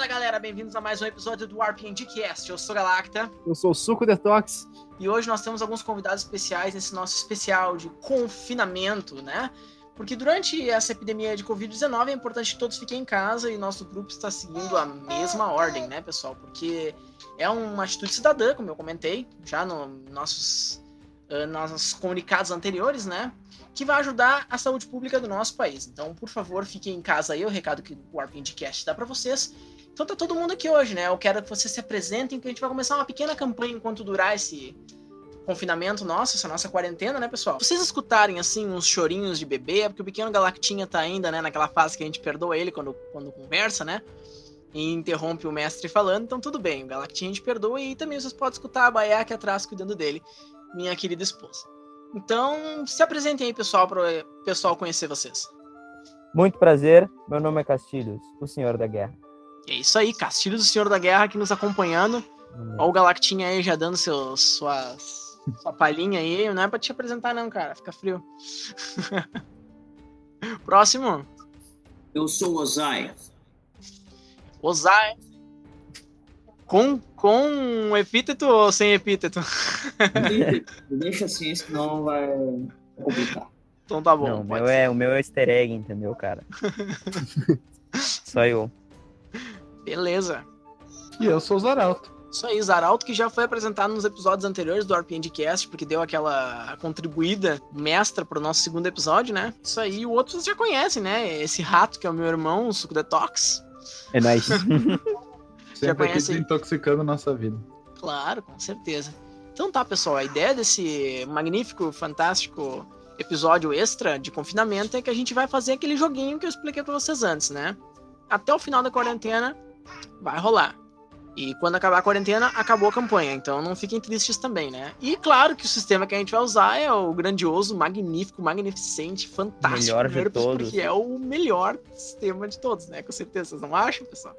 Fala galera, bem-vindos a mais um episódio do RPG Cast. Eu sou Galacta. Eu sou o Suco Detox. E hoje nós temos alguns convidados especiais nesse nosso especial de confinamento, né? Porque durante essa epidemia de Covid-19 é importante que todos fiquem em casa e nosso grupo está seguindo a mesma ordem, né, pessoal? Porque é uma atitude cidadã, como eu comentei já no nossos, uh, nossos comunicados anteriores, né? Que vai ajudar a saúde pública do nosso país. Então, por favor, fiquem em casa aí, o recado que o RPGcast dá para vocês. Então tá todo mundo aqui hoje, né? Eu quero que vocês se apresentem, que a gente vai começar uma pequena campanha enquanto durar esse confinamento nosso, essa nossa quarentena, né, pessoal? Vocês escutarem, assim, uns chorinhos de bebê, é porque o pequeno Galactinha tá ainda, né, naquela fase que a gente perdoa ele quando, quando conversa, né? E interrompe o mestre falando, então tudo bem, o Galactinha a gente perdoa e também vocês podem escutar a Baia aqui atrás cuidando dele, minha querida esposa. Então, se apresentem aí, pessoal, para o pessoal conhecer vocês. Muito prazer, meu nome é Castilhos, o Senhor da Guerra. É isso aí, Castilhos, o Senhor da Guerra aqui nos acompanhando. Olha o Galactinha aí já dando seus, suas, sua palhinha aí. Não é pra te apresentar, não, cara. Fica frio. Próximo. Eu sou o Ozaia. Ozaia. Com, com epíteto ou sem epíteto? Deixa assim, senão vai complicar. Então tá bom. Não, o meu, é, o meu é easter egg, entendeu, cara? Só eu. Beleza. E eu sou o Zaralto. Isso aí, Zaralto, que já foi apresentado nos episódios anteriores do RPGcast, porque deu aquela contribuída mestra pro nosso segundo episódio, né? Isso aí, o outro vocês já conhecem, né? Esse rato que é o meu irmão, o Suco Detox. É nice. Sempre aqui conhece desintoxicando nossa vida. Claro, com certeza. Então tá, pessoal, a ideia desse magnífico, fantástico episódio extra de confinamento é que a gente vai fazer aquele joguinho que eu expliquei pra vocês antes, né? Até o final da quarentena vai rolar. E quando acabar a quarentena, acabou a campanha. Então não fiquem tristes também, né? E claro que o sistema que a gente vai usar é o grandioso, magnífico, magnificente, fantástico. Melhor de GURPS, todos. Porque é o melhor sistema de todos, né? Com certeza. Vocês não acham, pessoal?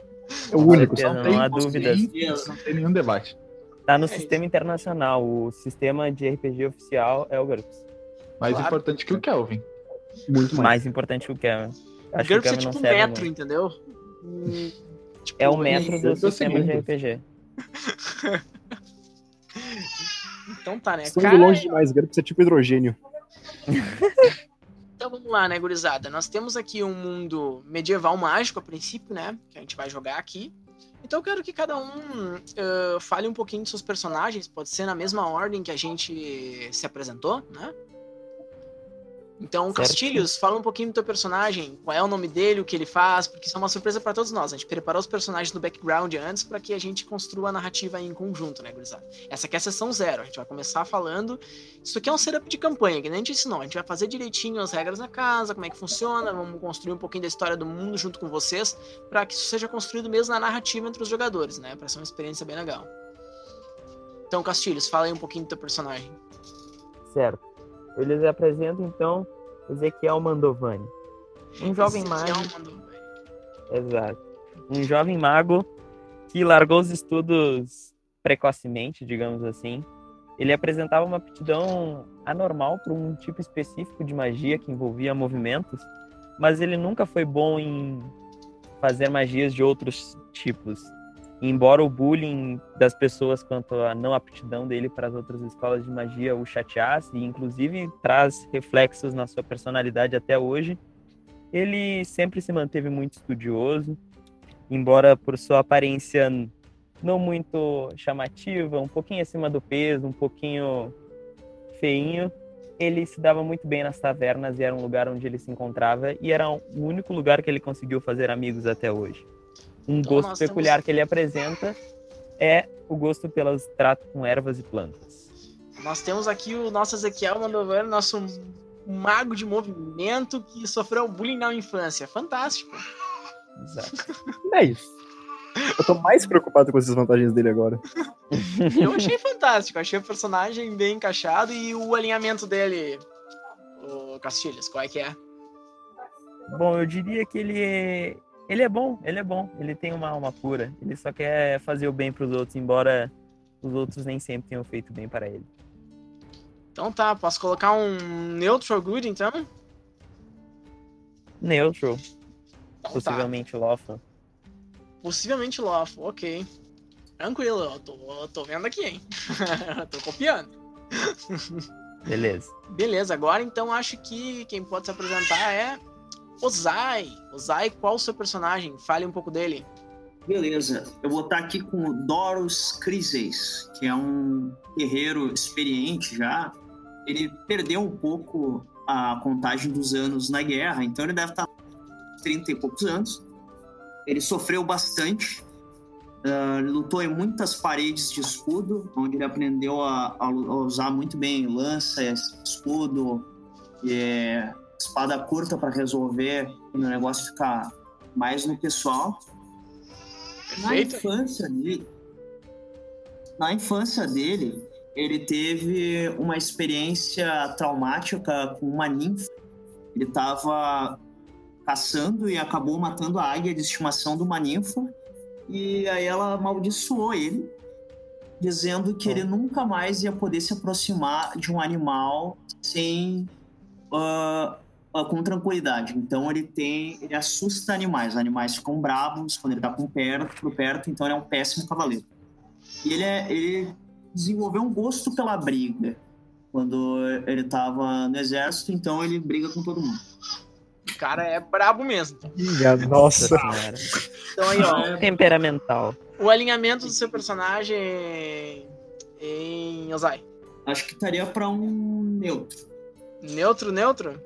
É o único, certeza, só não tem, há dúvidas. Não tem nenhum debate. Tá no É sistema internacional. O sistema de RPG oficial é o GURPS. Mais Claro. importante que o Kelvin. Muito mais. Mais importante que o Kevin. Acho que o GURPS é Kevin não tipo serve metro, muito. entendeu? Tipo, É o metro do tô sistema de. RPG. Então tá, né? Cara, indo longe demais, GURPS é tipo hidrogênio. Então vamos lá, né, gurizada? Nós temos aqui um mundo medieval mágico a princípio, né? Que a gente vai jogar aqui. Então eu quero que cada um eh, fale um pouquinho de seus personagens, pode ser na mesma ordem que a gente se apresentou, né? Então, Certo. Castilhos, fala um pouquinho do teu personagem, qual é o nome dele, o que ele faz, porque isso é uma surpresa pra todos nós. A gente preparou os personagens no background antes pra que a gente construa a narrativa em conjunto, né, gurizada? Essa aqui é a sessão zero, a gente vai começar falando isso aqui é um setup de campanha, que nem a gente ensinou. A gente vai fazer direitinho as regras na casa, como é que funciona, vamos construir um pouquinho da história do mundo junto com vocês, para que isso seja construído mesmo na narrativa entre os jogadores, né? Pra ser uma experiência bem legal. Então, Castilhos, fala aí um pouquinho do teu personagem. Certo. Eu lhes apresento, então, Ezequiel Mandovani. Um jovem Ezequiel mago. Exato. Um jovem mago que largou os estudos precocemente, digamos assim. Ele apresentava uma aptidão anormal para um tipo específico de magia que envolvia movimentos, mas ele nunca foi bom em fazer magias de outros tipos. Embora o bullying das pessoas quanto à não aptidão dele para as outras escolas de magia o chateasse e inclusive traz reflexos na sua personalidade até hoje, ele sempre se manteve muito estudioso, embora por sua aparência não muito chamativa, um pouquinho acima do peso, um pouquinho feinho, ele se dava muito bem nas tavernas e era um lugar onde ele se encontrava e era o único lugar que ele conseguiu fazer amigos até hoje. Um Então, gosto peculiar temos- que ele apresenta é o gosto pelas trato com ervas e plantas. Nós temos aqui o nosso Ezequiel Mandovani, nosso mago de movimento que sofreu bullying na infância. Fantástico. Exato. É isso. Eu tô mais preocupado com essas vantagens dele agora. Eu achei fantástico, achei o personagem bem encaixado e o alinhamento dele, o Castilhos, qual é que é? Bom, eu diria que ele é... ele é bom, ele é bom, ele tem uma alma pura, ele só quer fazer o bem para os outros, embora os outros nem sempre tenham feito bem para ele. Então tá, posso colocar um neutral good então? Neutral, Então tá. possivelmente lawful. Possivelmente lawful, ok. Tranquilo, eu tô, eu tô vendo aqui, hein? tô copiando. Beleza. Beleza, agora então acho que quem pode se apresentar é Ozai. Ozai, qual o seu personagem? Fale um pouco dele. Beleza, eu vou estar aqui com o Doros Crises, que é um guerreiro experiente já. Ele perdeu um pouco a contagem dos anos na guerra, então ele deve estar com 30 e poucos anos. Ele sofreu bastante, uh, lutou em muitas paredes de escudo, onde ele aprendeu a, a usar muito bem lança, escudo, e, é, espada curta para resolver o negócio ficar mais no pessoal. Na infância dele, na infância dele, ele teve uma experiência traumática com uma ninfa. Ele estava caçando e acabou matando a águia de estimação de uma ninfa. E aí ela amaldiçoou ele, dizendo que ele nunca mais ia poder se aproximar de um animal sem ah, com tranquilidade. Então ele tem, ele assusta animais. Os animais ficam bravos quando ele tá com perto, por perto. Então ele é um péssimo cavaleiro. E ele é, ele desenvolveu um gosto pela briga quando ele tava no exército. Então ele briga com todo mundo. O cara é brabo mesmo. Minha nossa. Senhora. Então aí, ó, Temperamental. o alinhamento do seu personagem em Ozai. Acho que estaria para um neutro Neutro, neutro?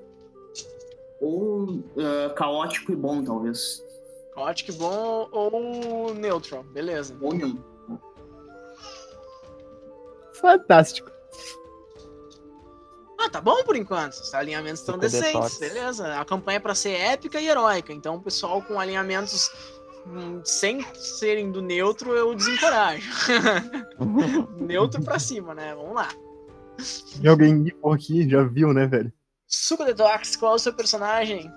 Ou ah, caótico e bom, talvez. Caótico bom ou neutro? Beleza. Ou. Fantástico. Ah, tá bom por enquanto. Os alinhamentos estão decentes, detox. beleza. A campanha é pra ser épica e heróica. Então, o pessoal com alinhamentos hum, sem serem do neutro, eu desencorajo. neutro pra cima, né? Vamos lá. E alguém nível aqui já viu, né, velho? Suco Detox, qual é o seu personagem?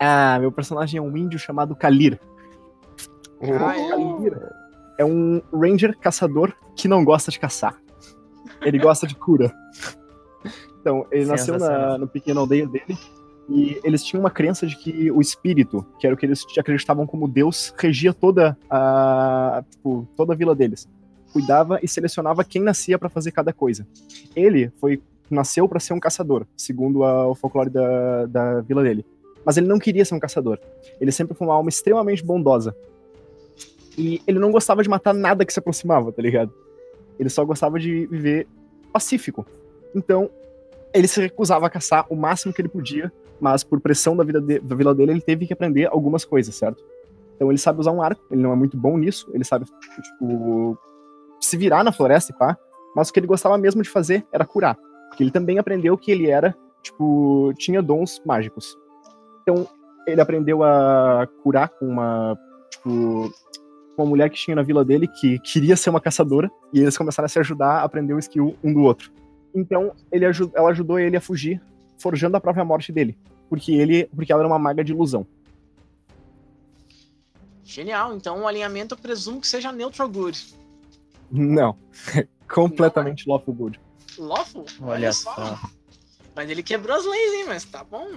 Ah, meu personagem é um índio chamado Kalir. Ah, é. Kalir é um ranger caçador que não gosta de caçar. Ele gosta de cura. Então, ele nasceu na, no pequeno aldeia dele e eles tinham uma crença de que o espírito, que era o que eles acreditavam como Deus, regia toda a, tipo, toda a vila deles. Cuidava e selecionava quem nascia para fazer cada coisa. Ele foi nasceu para ser um caçador, segundo a- o folclore da, da vila dele. Mas ele não queria ser um caçador. Ele sempre foi uma alma extremamente bondosa. E ele não gostava de matar nada que se aproximava, tá ligado? Ele só gostava de viver pacífico. Então, ele se recusava a caçar o máximo que ele podia, mas por pressão da, vida de- da vila dele, ele teve que aprender algumas coisas, certo? Então, ele sabe usar um arco, ele não é muito bom nisso, ele sabe, tipo, se virar na floresta e pá, mas o que ele gostava mesmo de fazer era curar. Porque ele também aprendeu que ele era, tipo, tinha dons mágicos. Então, ele aprendeu a curar com uma, tipo, uma mulher que tinha na vila dele que queria ser uma caçadora, e eles começaram a se ajudar a aprender o skill um do outro. Então, ele aju- ela ajudou ele a fugir, forjando a própria morte dele, porque ele, porque ela era uma maga de ilusão. Genial. Então, o alinhamento eu presumo que seja neutral good. Não. Completamente lawful good. Lawful? Olha só. Mas ele quebrou as leis, hein? Mas tá bom.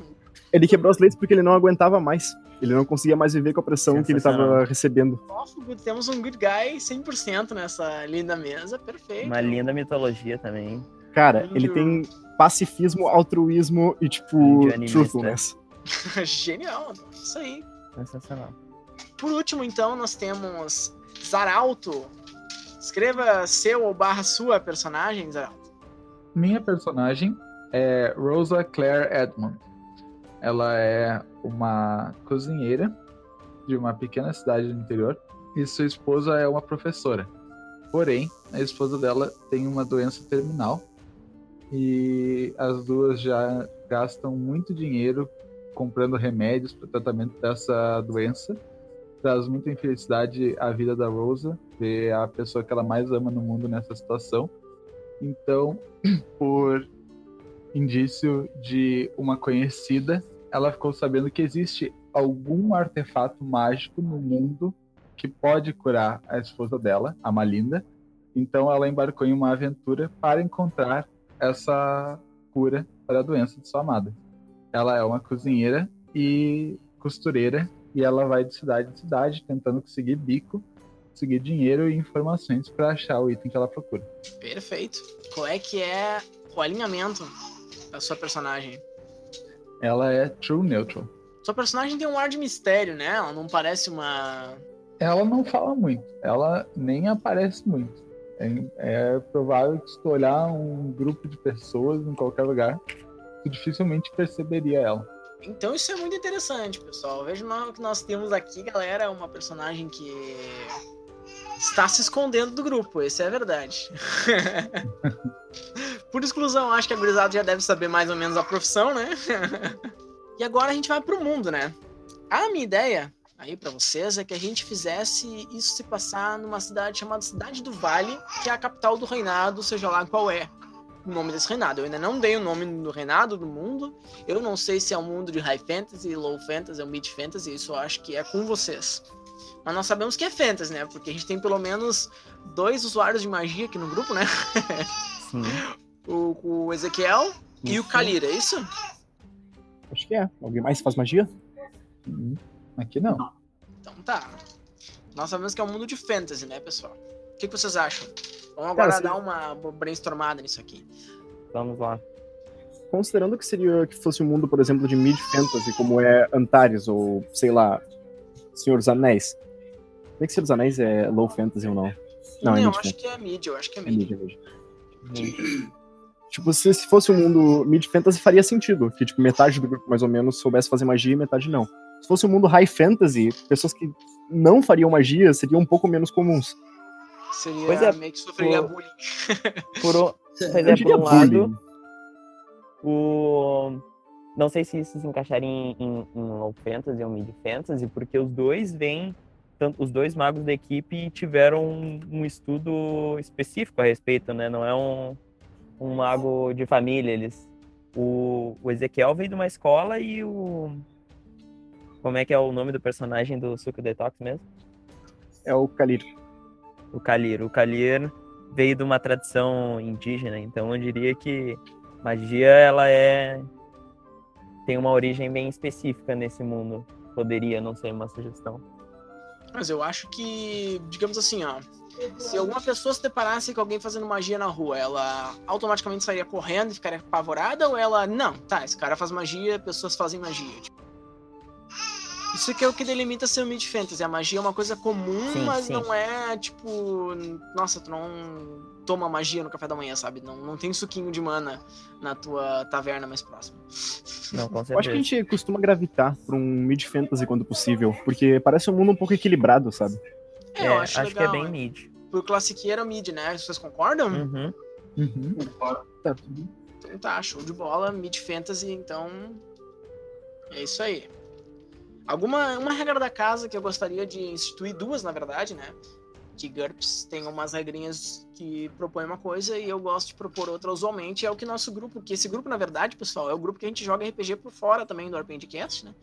Ele quebrou as leis porque ele não aguentava mais. Ele não conseguia mais viver com a pressão que ele estava recebendo. Lawful. Temos um good guy 100% nessa linda mesa. Perfeito. Uma linda mitologia também. Cara, Índio. ele tem pacifismo, altruísmo e, tipo, truthfulness. Genial. Isso aí. Sensacional. Por último, então, nós temos Zaralto. Escreva seu ou barra sua personagem, Zaralto. Minha personagem é Rosa Claire Edmond. Ela é uma cozinheira de uma pequena cidade do interior e sua esposa é uma professora. Porém, a esposa dela tem uma doença terminal e as duas já gastam muito dinheiro comprando remédios para o tratamento dessa doença. Traz muita infelicidade à vida da Rosa, ver a pessoa que ela mais ama no mundo nessa situação. Então, por indício de uma conhecida, ela ficou sabendo que existe algum artefato mágico no mundo que pode curar a esposa dela, a Malinda. Então ela embarcou em uma aventura para encontrar essa cura para a doença de sua amada. Ela é uma cozinheira e costureira e ela vai de cidade em cidade tentando conseguir bico, conseguir dinheiro e informações para achar o item que ela procura. Perfeito. Qual é que é o alinhamento da sua personagem? Ela é true neutral. Sua personagem tem um ar de mistério, né? Ela não parece uma. Ela não fala muito, ela nem aparece muito. É, é provável que se tu olhar um grupo de pessoas em qualquer lugar, tu dificilmente perceberia ela. Então isso é muito interessante, pessoal. Veja o que nós temos aqui, galera, uma personagem que está se escondendo do grupo, isso é verdade. Por exclusão, acho que a gurizada já deve saber mais ou menos a profissão, né? e agora a gente vai pro mundo, né? A minha ideia aí para vocês é que a gente fizesse isso se passar numa cidade chamada Cidade do Vale, que é a capital do reinado, seja lá qual é o nome desse reinado. Eu ainda não dei o nome do reinado do mundo. Eu não sei se é um mundo de high fantasy, low fantasy ou mid fantasy. Isso eu acho que é com vocês. Mas nós sabemos que é fantasy, né? Porque a gente tem pelo menos dois usuários de magia aqui no grupo, né? Sim. o, o Ezequiel e o Kalira, é isso? Acho que é. Alguém mais faz magia? Hum, Aqui não. Então tá. Nós sabemos que é um mundo de fantasy, né, pessoal? O que, que vocês acham? Vamos agora Cara, dar uma brainstormada nisso aqui. Vamos lá. Considerando que seria que fosse um mundo, por exemplo, de mid fantasy, como é Antares ou sei lá, Senhor dos Anéis. Como é que Senhor dos Anéis é low fantasy ou não? Não, é eu acho fantasy. que é mid, eu acho que é É mid. mid, é mid. Tipo, se, se fosse um mundo mid fantasy, faria sentido. Que, tipo, metade do grupo, mais ou menos, soubesse fazer magia e metade não. Se fosse um mundo high fantasy, pessoas que não fariam magia seriam um pouco menos comuns. Seria Pois é, meio que sofreria pô. bullying. Por, o- pois é, por um lado, bullying. o... Não sei se isso se encaixaria em, em, em low fantasy ou mid fantasy, porque os dois vêm, tanto, os dois magos da equipe tiveram um, um estudo específico a respeito, né? Não é um, um mago de família, eles... O, o Ezequiel veio de uma escola e o... Como é que é o nome do personagem do Suco Detox mesmo? É o Kalir. o Kalir. O Kalir veio de uma tradição indígena, então eu diria que magia ela é tem uma origem bem específica nesse mundo. Poderia não ser uma sugestão. Mas eu acho que, digamos assim, ó. Se alguma pessoa se deparasse com alguém fazendo magia na rua, ela automaticamente sairia correndo e ficaria apavorada? Ou ela, não, tá, esse cara faz magia, pessoas fazem magia. Isso que é o que delimita ser o mid fantasy. A magia é uma coisa comum, Sim, mas sim. não é tipo. Nossa, tu não toma magia no café da manhã, sabe? Não, não tem suquinho de mana na tua taverna mais próxima. Não, com Eu acho que a certeza. gente costuma gravitar pra um mid fantasy quando possível, porque parece um mundo um pouco equilibrado, sabe? É, eu acho, acho que é legal. bem é. mid. Pro classiqueiro mid, né? Vocês concordam? Uhum. Uhum. Tá, tudo. Então tá, show de bola, mid fantasy, então é isso aí. Alguma uma regra da casa que eu gostaria de instituir duas, na verdade, né? Que GURPS tem umas regrinhas que propõem uma coisa e eu gosto de propor outra usualmente, é o que nosso grupo, que esse grupo, na verdade, pessoal, é o grupo que a gente joga RPG por fora também do RPGcast, né?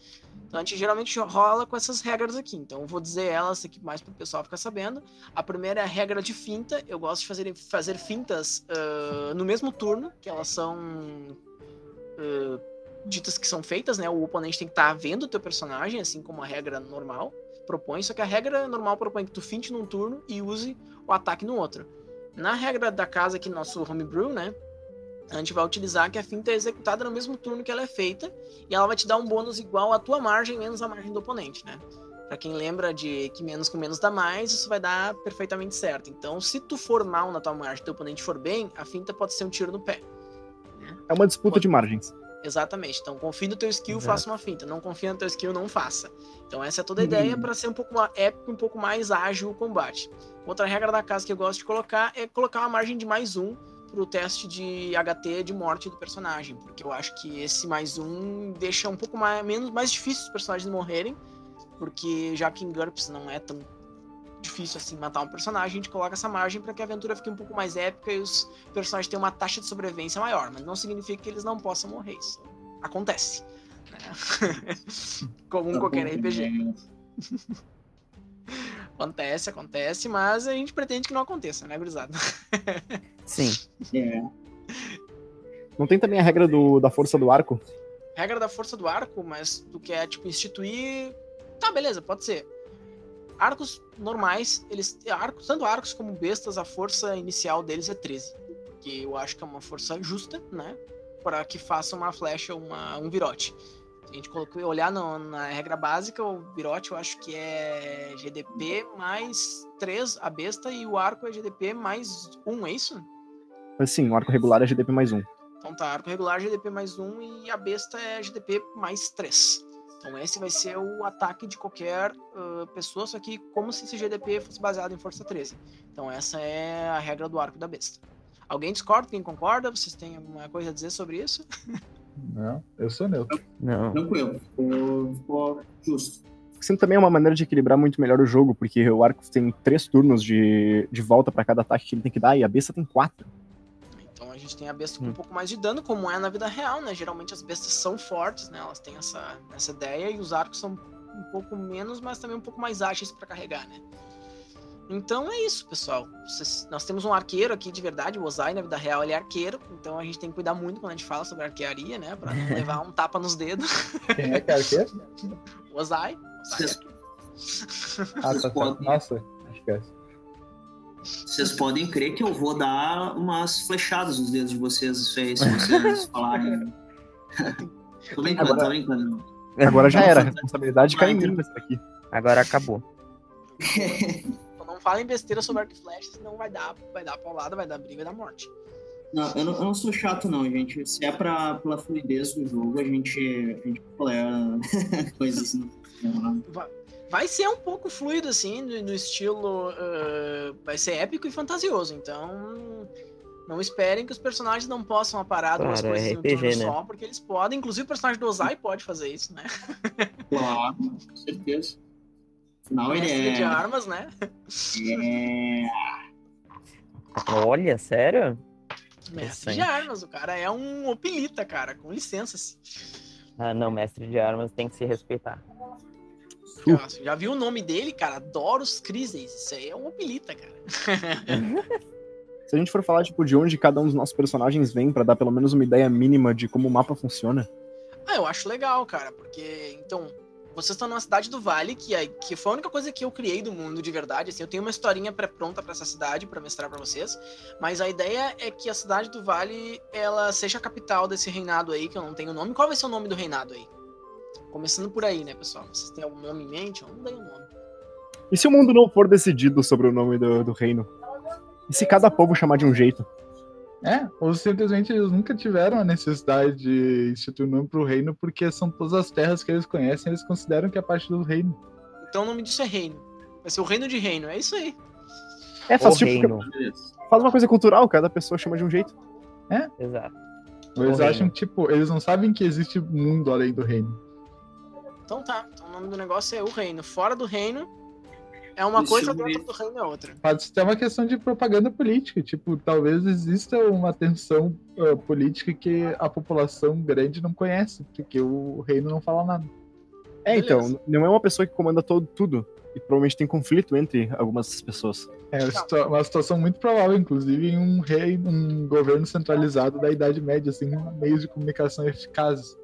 Então a gente geralmente rola com essas regras aqui. Então eu vou dizer elas aqui mais pro pessoal ficar sabendo. A primeira é a regra de finta. Eu gosto de fazer, fazer fintas ah, no mesmo turno, que elas são ah, ditas que são feitas, né? O oponente tem que estar vendo o teu personagem, assim como a regra normal propõe. Só que a regra normal propõe que tu finte num turno e use o ataque no outro. Na regra da casa aqui, nosso homebrew, né? A gente vai utilizar que a finta é executada no mesmo turno que ela é feita e ela vai te dar um bônus igual à tua margem menos a margem do oponente, né? Pra quem lembra de que menos com menos dá mais, isso vai dar perfeitamente certo. Então, se tu for mal na tua margem e teu oponente for bem, a finta pode ser um tiro no pé. É uma disputa de margens. Exatamente. Então, confie no teu skill, Exato. faça uma finta. Não confia no teu skill, não faça. Então, essa é toda a ideia para ser um pouco mais épico, um pouco mais ágil o combate. Outra regra da casa que eu gosto de colocar é colocar uma margem de mais um pro teste de HT de morte do personagem, porque eu acho que esse mais um deixa um pouco mais, menos, mais difícil os personagens morrerem, porque já que em GURPS não é tão difícil assim matar um personagem, a gente coloca essa margem para que a aventura fique um pouco mais épica e os personagens tenham uma taxa de sobrevivência maior, mas não significa que eles não possam morrer. Isso acontece. né? Comum em qualquer RPG. Acontece, acontece, mas a gente pretende que não aconteça, né, gurizada? Sim. É. Não tem também a regra do, da força do arco? Regra da força do arco, mas tu quer, tipo, instituir Tá, beleza, pode ser. Arcos normais, eles. Arcos, tanto arcos como bestas, a força inicial deles é 13. Que eu acho que é uma força justa, né? Para que faça uma flecha, uma, um virote. Se a gente colocou, olhar no- na regra básica, o virote eu acho que é GDP mais 3 a besta e o arco é GDP mais 1, é isso? Sim, o arco regular é GDP mais um. Então tá, arco regular GDP mais 1 e a besta é GDP mais 3. Então esse vai ser o ataque de qualquer ah, pessoa, só que como se esse GDP fosse baseado em força 13. Então essa é a regra do arco da besta. Alguém discorda? Quem concorda? Vocês têm alguma coisa a dizer sobre isso? Não, eu sou neutro. Não. Tranquilo. Ficou, ficou justo. Sendo também é uma maneira de equilibrar muito melhor o jogo, porque o arco tem três turnos de, de volta pra cada ataque que ele tem que dar, e a besta tem quatro. A gente tem a besta com Hum. um pouco mais de dano, como é na vida real, né? Geralmente as bestas são fortes, né? Elas têm essa, essa ideia, e os arcos são um pouco menos, mas também um pouco mais ágeis pra carregar, né? Então é isso, pessoal. Vocês- nós temos um arqueiro aqui de verdade, o Ozai na vida real ele é arqueiro, então a gente tem que cuidar muito quando a gente fala sobre arquearia, né? Pra não levar um tapa nos dedos. Quem é que é arqueiro? O Ozai. Ozai Ah, tá podem- Nossa, esquece. Vocês podem crer que eu vou dar umas flechadas nos dedos de vocês, isso aí, se vocês falarem. tô brincando, Agora- tô brincando. Agora já era, a responsabilidade cai em mim nessa aqui. Agora acabou. Então não falem besteira sobre arco e flecha, senão vai dar, vai dar paulada, vai dar briga, vai dar morte. Não, eu não, eu não sou chato, não, gente. Se é pra, pela fluidez do jogo, a gente, a gente tolera coisas assim. Vai ser um pouco fluido, assim, no, no estilo. ah, vai ser épico e fantasioso. Então. Não esperem que os personagens não possam aparar duas Claro, coisas é em um RPG, turno né? só, porque eles podem. Inclusive o personagem do Ozai pode fazer isso, né? Claro, com certeza. Afinal, ele Mestre de é. armas, né? é... Olha, sério? Mestre de armas. O cara é um opilita, cara. Com licença. assim. Ah, não, mestre de armas tem que se respeitar. Nossa, já viu o nome dele, cara? Doros Crises. Isso aí é um opilita, cara. Se a gente for falar, tipo, de onde cada um dos nossos personagens vem, pra dar pelo menos uma ideia mínima de como o mapa funciona. Ah, eu acho legal, cara, porque, então, vocês estão numa cidade do Vale, que, é, que foi a única coisa que eu criei do mundo de verdade, assim, eu tenho uma historinha pré-pronta pra essa cidade, pra mestrar pra vocês, mas a ideia é que a cidade do Vale, ela seja a capital desse reinado aí, que eu não tenho nome. Qual vai ser o nome do reinado aí? Começando por aí, né, pessoal? Vocês têm algum nome em mente? Eu não dei um nome. E se o mundo não for decidido sobre o nome do, do reino? E se cada povo chamar de um jeito? É, ou simplesmente eles nunca tiveram a necessidade de instituir um nome pro reino, porque são todas as terras que eles conhecem, eles consideram que é parte do reino. Então o nome disso é reino. Vai ser o reino de reino, é isso aí. É, O faz, tipo, reino. faz uma coisa cultural, cada pessoa chama de um jeito. Exato. Eles O reino. acham, tipo, eles não sabem que existe mundo além do reino. Então tá, então o nome do negócio é o reino. Fora do reino é uma Isso coisa, dentro do reino é outra. Pode ser uma questão de propaganda política, tipo, talvez exista uma tensão ah, política que a população grande não conhece, porque o reino não fala nada. É, Beleza. então, não é uma pessoa que comanda todo, tudo. E provavelmente tem conflito entre algumas pessoas. É uma situa- uma situação muito provável, inclusive, em um rei, um governo centralizado da Idade Média, assim, meios de comunicação eficazes.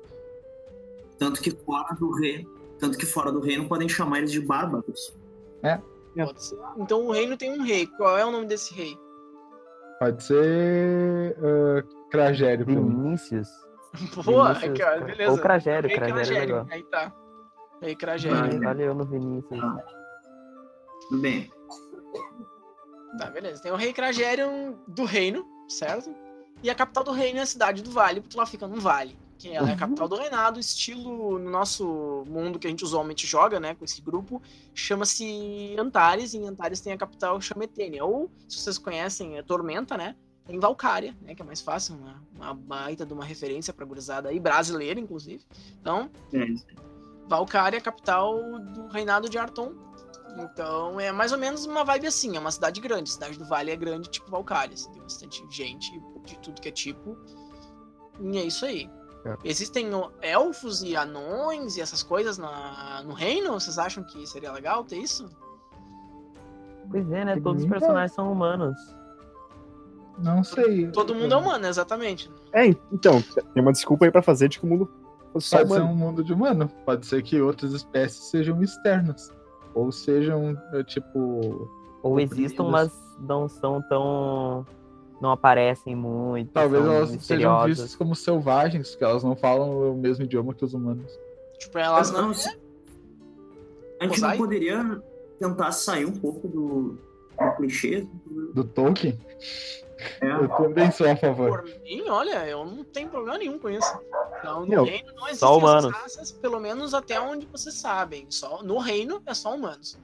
Tanto que fora do reino. Tanto que fora do reino podem chamar eles de bárbaros. Pode ser. Então o reino tem um rei. Qual é o nome desse rei? Pode ser uh, Cragério. Vinícius. Boa, Vinícius, aqui, ó, cara. beleza. Ou Cragério, Rei Cragério é Cragério. legal. Aí tá. Rei Ah, Cragério. Valeu no Vinícius. Tudo bem. Tá, beleza. Tem o rei Cragério do reino, certo? E a capital do reino é a cidade do vale, porque lá fica num vale. Que ela é a capital do reinado, estilo no nosso mundo que a gente usualmente joga, né, com esse grupo, chama-se Antares, e em Antares tem a capital chama Etênia. Ou, se vocês conhecem, é Tormenta, né? Tem Valcária, né, que é mais fácil, uma, uma baita de uma referência pra gurizada aí, brasileira, inclusive. Então, É, Valcária é a capital do reinado de Arton. Então é mais ou menos uma vibe assim, é uma cidade grande. A cidade do Vale é grande, tipo Valcária. assim, tem bastante gente de tudo que é tipo. E é isso aí. É. Existem elfos e anões e essas coisas na, no reino? Vocês acham que seria legal ter isso? Pois é, né? Todos os personagens são humanos. Não sei. Todo mundo é humano, exatamente. É, então, tem uma desculpa aí pra fazer de que o mundo fosse Pode ser humano. um mundo de humano. Pode ser que outras espécies sejam externas. Ou sejam, é, tipo. Ou existam, mas não são tão. Não aparecem muito. Talvez elas sejam vistas como selvagens, que elas não falam o mesmo idioma que os humanos. Tipo, elas não. não, A gente não poderia tentar sair um pouco do, do clichê? Do Tolkien, É. eu também sou a favor. Por mim, olha, eu não tenho problema nenhum com isso. Então, no Meu, reino não existem só humanos. raças, pelo menos até onde vocês sabem. Só, no reino é só humanos.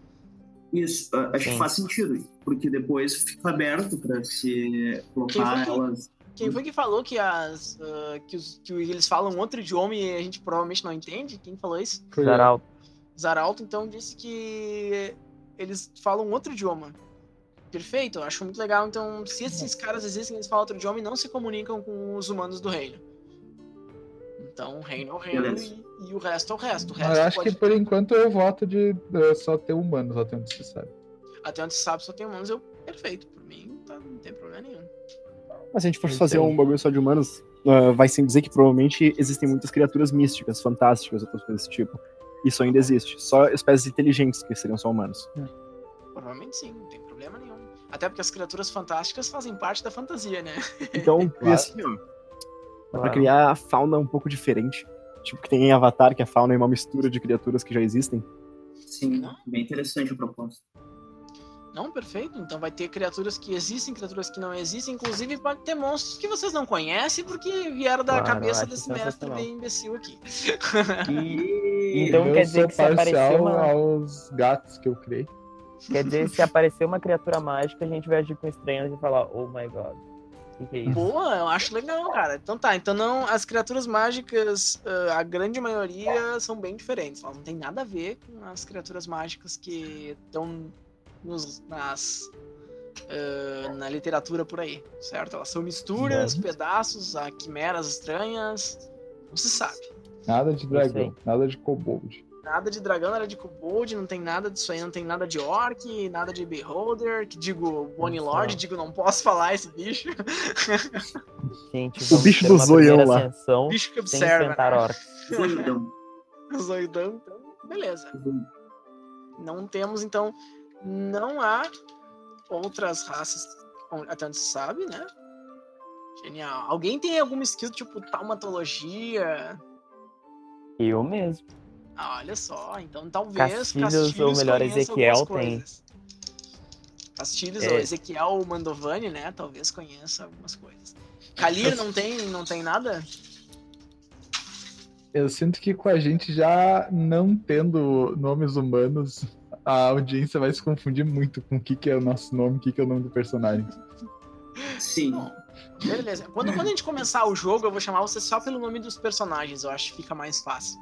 Isso, a- acho Sim. que faz sentido, porque depois fica aberto para se colocar Quem que- elas. Quem foi que falou que, as, ah, que, os- que eles falam outro idioma e a gente provavelmente não entende? Quem falou isso? Foi Zaralto. Zaralto, então, disse que eles falam outro idioma. Perfeito, eu acho muito legal. Então, se esses caras existem, eles falam outro idioma e não se comunicam com os humanos do reino. Então, o reino é o reino e, e o resto é o resto. O resto eu acho que por enquanto eu voto de eh, só ter humanos, até onde se sabe. Até onde se sabe só tem humanos, eu... perfeito. Por mim, tá- não tem problema nenhum. Mas se a gente for Não fazer um bagulho só de humanos, ah, vai sem dizer que provavelmente existem muitas criaturas místicas, fantásticas, outras coisas desse tipo. Isso ainda existe. Só espécies inteligentes que seriam só humanos. Provavelmente sim, não tem problema nenhum. Até porque as criaturas fantásticas fazem parte da fantasia, né? Então, Claro. assim, ó, dá pra criar a fauna um pouco diferente. Tipo, que tem em Avatar, que a fauna é uma mistura de criaturas que já existem. Sim, bem interessante a proposta. Não, perfeito. Então vai ter criaturas que existem, criaturas que não existem. Inclusive pode ter monstros que vocês não conhecem porque vieram da Claro, cabeça desse mestre bem imbecil aqui. E- Então eu quer dizer que se aparecer parcial uma. aos gatos que eu criei. Quer dizer, se aparecer uma criatura mágica, a gente vai agir com estranhos e falar, oh my god. Que, que é? Boa, eu acho legal, cara. Então tá, então não. As criaturas mágicas, ah, a grande maioria são bem diferentes. Elas não tem nada a ver com as criaturas mágicas que estão nos, nas. ah, na literatura por aí, certo? Elas são misturas, Uhum. pedaços, a quimeras estranhas. Não se sabe. Nada de dragão, nada de kobold. Nada de dragão, nada de kobold, não tem nada disso aí, não tem nada de orc, nada de beholder, que digo Bonnie. Lord, digo não posso falar esse bicho. Gente, O bicho do zoião lá. ascensão bicho que observa. Né? Zoidão. Zoidão, então, beleza. Não temos, então, não há outras raças, até onde se sabe, né? Genial. Alguém tem alguma skill tipo taumatologia? Eu mesmo. Ah, olha só, então talvez Castilhos, Castilhos, ou melhor, conheça Ezequiel tem. Castilhos É. ou Ezequiel Mandovani, né? Talvez conheça algumas coisas. Kalir não tem, não tem nada? Eu sinto que com a gente já não tendo nomes humanos, a audiência vai se confundir muito com o que, que é o nosso nome, o que, que é o nome do personagem. Sim. Beleza. Quando, quando a gente começar o jogo, eu vou chamar você só pelo nome dos personagens. Eu acho que fica mais fácil.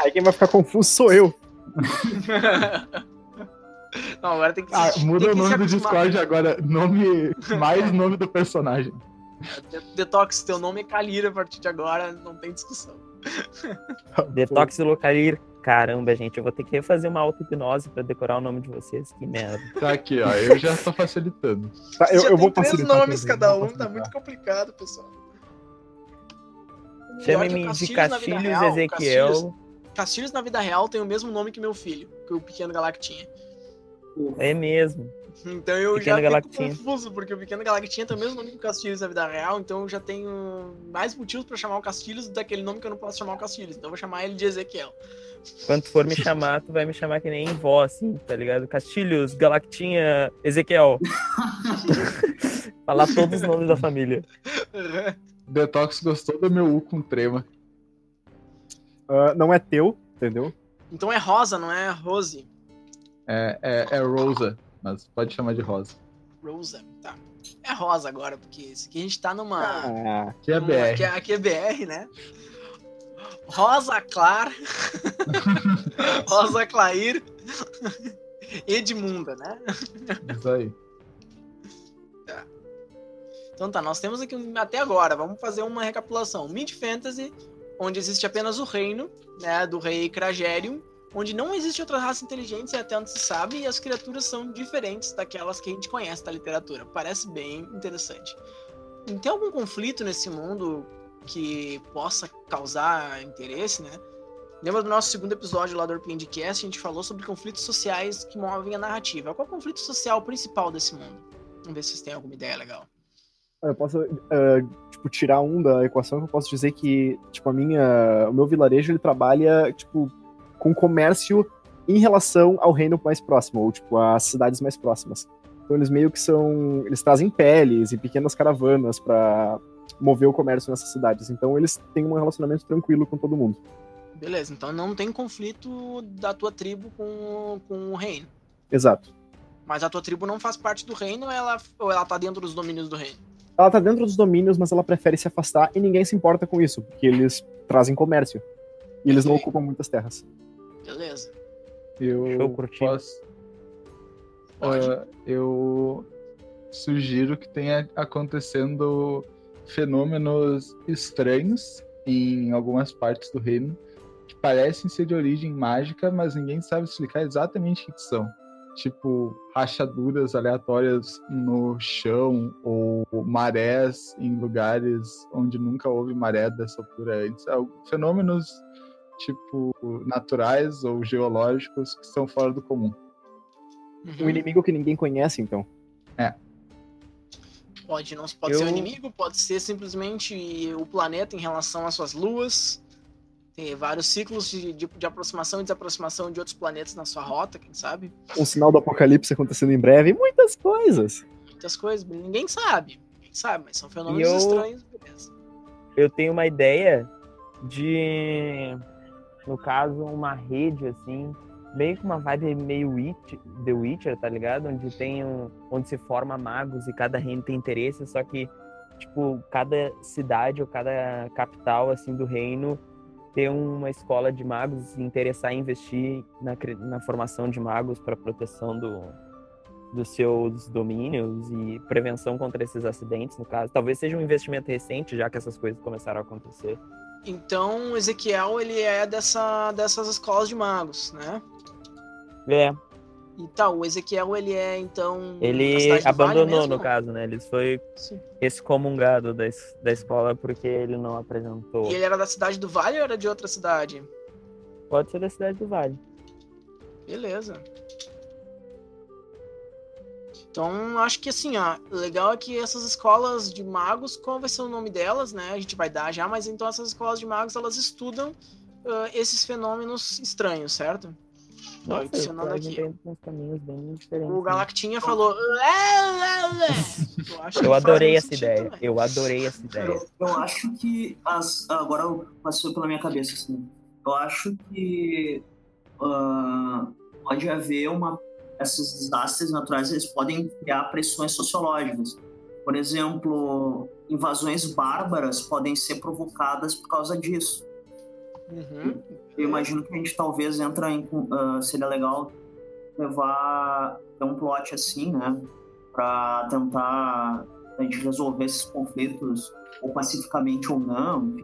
Aí quem vai ficar confuso sou eu. não, agora tem que Ah, muda o nome do. Discord agora, nome mais nome do personagem. De- Detox, teu nome é Kalira a partir de agora, não tem discussão. Detox Localir. Caramba, gente, eu vou ter que refazer uma auto-hipnose pra decorar o nome de vocês. Que merda. Tá aqui, ó. Eu já tô facilitando. Tá, eu, Já eu tem vou três facilitar. nomes cada um, tá muito complicado, pessoal. Chame-me de Castilhos real, Ezequiel. Castilhos, Castilhos na vida real tem o mesmo nome que meu filho, que o pequeno Galactinha. É mesmo. Então eu Pequeno já Galactinha. fico confuso, porque o pequeno Galactinha tem o mesmo nome que o Castilhos na vida real, então eu já tenho mais motivos pra chamar o Castilhos daquele nome que eu não posso chamar o Castilhos. Então eu vou chamar ele de Ezequiel. Quando for me chamar, tu vai me chamar que nem vó, assim, tá ligado? Castilhos, Galactinha, Ezequiel. Falar todos os nomes da família. Detox gostou do meu U com trema. Ah, não é teu, entendeu? então é Rosa, não é Rose. É, é, é Rosa, mas pode chamar de Rosa. Rosa, tá. É Rosa agora, porque isso aqui a gente tá numa. Ah, Que é numa- BR. Aqui, aqui é BR, né? Rosa Clar. Rosa Clair. Edmunda, né? Isso aí. Então tá, nós temos aqui até agora, vamos fazer uma recapitulação. Mid Fantasy, onde existe apenas o reino, né, do rei Cragerium, onde não existe outra raça inteligente até onde se sabe, e as criaturas são diferentes daquelas que a gente conhece da literatura. Parece bem interessante. Tem algum conflito nesse mundo que possa causar interesse, né? Lembra do nosso segundo episódio lá do Orpindcast, a gente falou sobre conflitos sociais que movem a narrativa. Qual é o conflito social principal desse mundo? Vamos ver se vocês têm alguma ideia legal. Eu posso, uh, tipo, tirar um da equação que eu posso dizer que, tipo, a minha, o meu vilarejo, ele trabalha, tipo, com comércio em relação ao reino mais próximo, ou, tipo, às cidades mais próximas. Então eles meio que são, eles trazem peles e pequenas caravanas para mover o comércio nessas cidades. Então eles têm um relacionamento tranquilo com todo mundo. Beleza, então não tem conflito da tua tribo com, com o reino. Exato. Mas a tua tribo não faz parte do reino ou ela, ou ela tá dentro dos domínios do reino? ela tá dentro dos domínios, mas ela prefere se afastar e ninguém se importa com isso, porque eles trazem comércio. E eles não ocupam muitas terras. Beleza. Eu Show, curti. posso. Pode. Ah, eu sugiro que tenha acontecendo fenômenos estranhos em algumas partes do reino que parecem ser de origem mágica, mas ninguém sabe explicar exatamente o que são. Tipo, rachaduras aleatórias no chão ou marés em lugares onde nunca houve maré dessa altura antes. Al- Fenômenos, tipo, naturais ou geológicos que são fora do comum. Um inimigo que ninguém conhece, então. Pode não pode Eu- ser o inimigo, pode ser simplesmente o planeta em relação às suas luas. Tem vários ciclos de, de, de aproximação e desaproximação de outros planetas na sua rota, quem sabe? Um sinal do apocalipse acontecendo em breve. Muitas coisas. Muitas coisas, ninguém sabe. Ninguém sabe, mas são fenômenos eu- estranhos, beleza. eu tenho uma ideia de, no caso, uma rede assim, meio que uma vibe meio Witch, The Witcher, tá ligado? Onde tem um, onde se forma magos e cada reino tem interesse, só que tipo, cada cidade ou cada capital assim do reino ter uma escola de magos se interessar em investir na, na formação de magos para proteção do dos seus domínios e prevenção contra esses acidentes, no caso. Talvez seja um investimento recente, já que essas coisas começaram a acontecer. Então, Ezequiel, ele é dessa, dessas escolas de magos, né? É, E tal, o Ezequiel, ele é, então... ele Vale abandonou, mesmo? no caso, né? Ele foi Sim. excomungado da, da escola porque ele não apresentou. E ele era da cidade do Vale ou era de outra cidade? Pode ser da cidade do Vale. Beleza. Então, acho que assim, ó, o legal é que essas escolas de magos, qual vai ser o nome delas, né? A gente vai dar já, mas então essas escolas de magos, elas estudam ah, esses fenômenos estranhos, certo? Nossa, adicionando aqui. diferentes. O né? Galactinha falou. Eu, Eu adorei essa sentido ideia. também. Eu adorei essa ideia. Eu, eu acho que as, agora passou pela minha cabeça assim. Eu acho que ah, pode haver uma esses desastres naturais eles podem criar pressões sociológicas. Por exemplo, invasões bárbaras podem ser provocadas por causa disso. Uhum. Eu imagino que a gente talvez entra em ah, seria legal levar um plot assim, né, para tentar a gente resolver esses conflitos ou pacificamente ou não,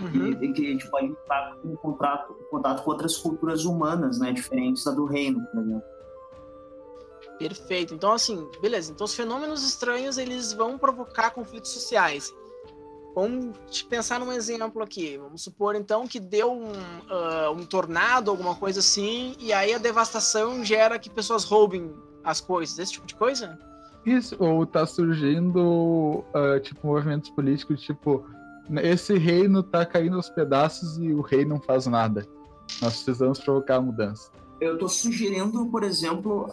Uhum. e, e que a gente pode entrar em contato, em contato com outras culturas humanas, né, diferentes da do reino, por exemplo. Perfeito. Então, assim, beleza. Então, os fenômenos estranhos, eles vão provocar conflitos sociais. Vamos te pensar num exemplo aqui. Vamos supor, então, que deu um, ah, um tornado, alguma coisa assim, e aí a devastação gera que pessoas roubem as coisas, esse tipo de coisa? Isso, ou tá surgindo, ah, tipo, movimentos políticos, tipo, esse reino tá caindo aos pedaços e o rei não faz nada. Nós precisamos provocar a mudança. Eu estou sugerindo, por exemplo,